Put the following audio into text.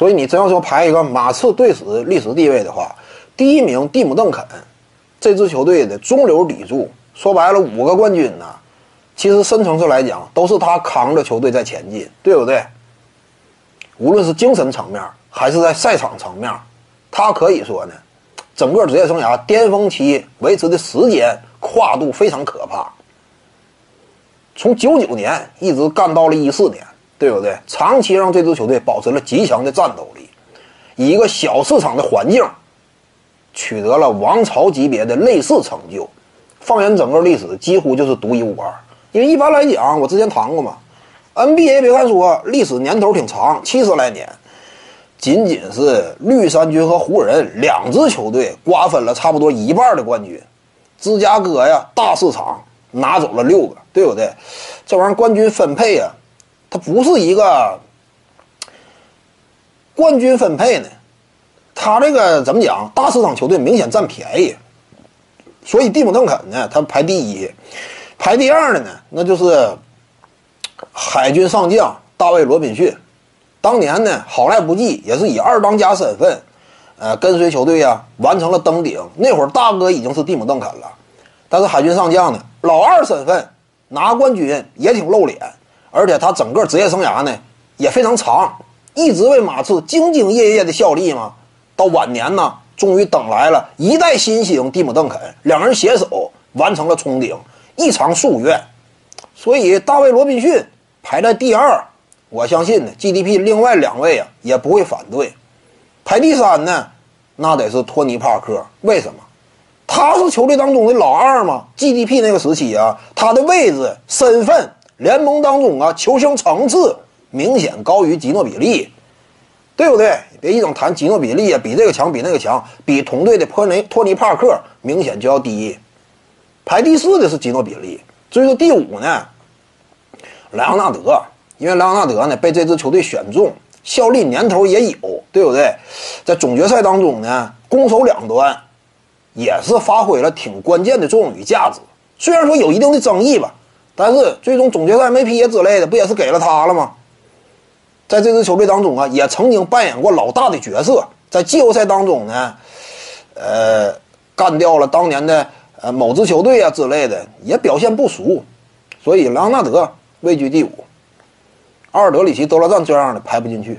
所以你真要说排一个马刺队史历史地位的话，第一名蒂姆·邓肯，这支球队的中流砥柱，说白了五个冠军呢，其实深层次来讲都是他扛着球队在前进，对不对？无论是精神层面还是在赛场层面，他可以说呢，整个职业生涯巅峰期维持的时间跨度非常可怕，从九九年一直干到了一四年。对不对？长期让这支球队保持了极强的战斗力，以一个小市场的环境，取得了王朝级别的类似成就。放眼整个历史，几乎就是独一无二。因为一般来讲，我之前谈过嘛，NBA 别看说历史年头挺长，七十来年，仅仅是绿衫军和湖人两支球队瓜分了差不多一半的冠军。芝加哥呀，大市场拿走了六个，对不对？这玩意儿冠军分配呀。它不是一个冠军分配呢，他这个怎么讲？大市场球队明显占便宜，所以蒂姆·邓肯呢，他排第一，排第二的呢，那就是海军上将大卫·罗宾逊。当年呢，好赖不济也是以二当家身份，呃，跟随球队呀，完成了登顶。那会儿大哥已经是蒂姆·邓肯了，但是海军上将呢，老二身份拿冠军也挺露脸。而且他整个职业生涯呢也非常长，一直为马刺兢兢业业的效力嘛。到晚年呢，终于等来了一代新星蒂姆·邓肯，两人携手完成了冲顶，一偿夙愿。所以大卫·罗宾逊排在第二，我相信呢，GDP 另外两位啊也不会反对。排第三呢，那得是托尼·帕克。为什么？他是球队当中的老二嘛。GDP 那个时期啊，他的位置、身份。联盟当中啊，球星层次明显高于吉诺比利，对不对？别一整谈吉诺比利啊，比这个强，比那个强，比同队的托尼托尼帕克明显就要低。排第四的是吉诺比利，至于说第五呢，莱昂纳德，因为莱昂纳德呢被这支球队选中，效力年头也有，对不对？在总决赛当中呢，攻守两端也是发挥了挺关键的作用与价值，虽然说有一定的争议吧。但是最终总决赛没批之类的，不也是给了他了吗？在这支球队当中啊，也曾经扮演过老大的角色，在季后赛当中呢，呃，干掉了当年的呃某支球队啊之类的，也表现不俗，所以莱昂纳德位居第五，阿尔德里奇、德罗赞这样的排不进去。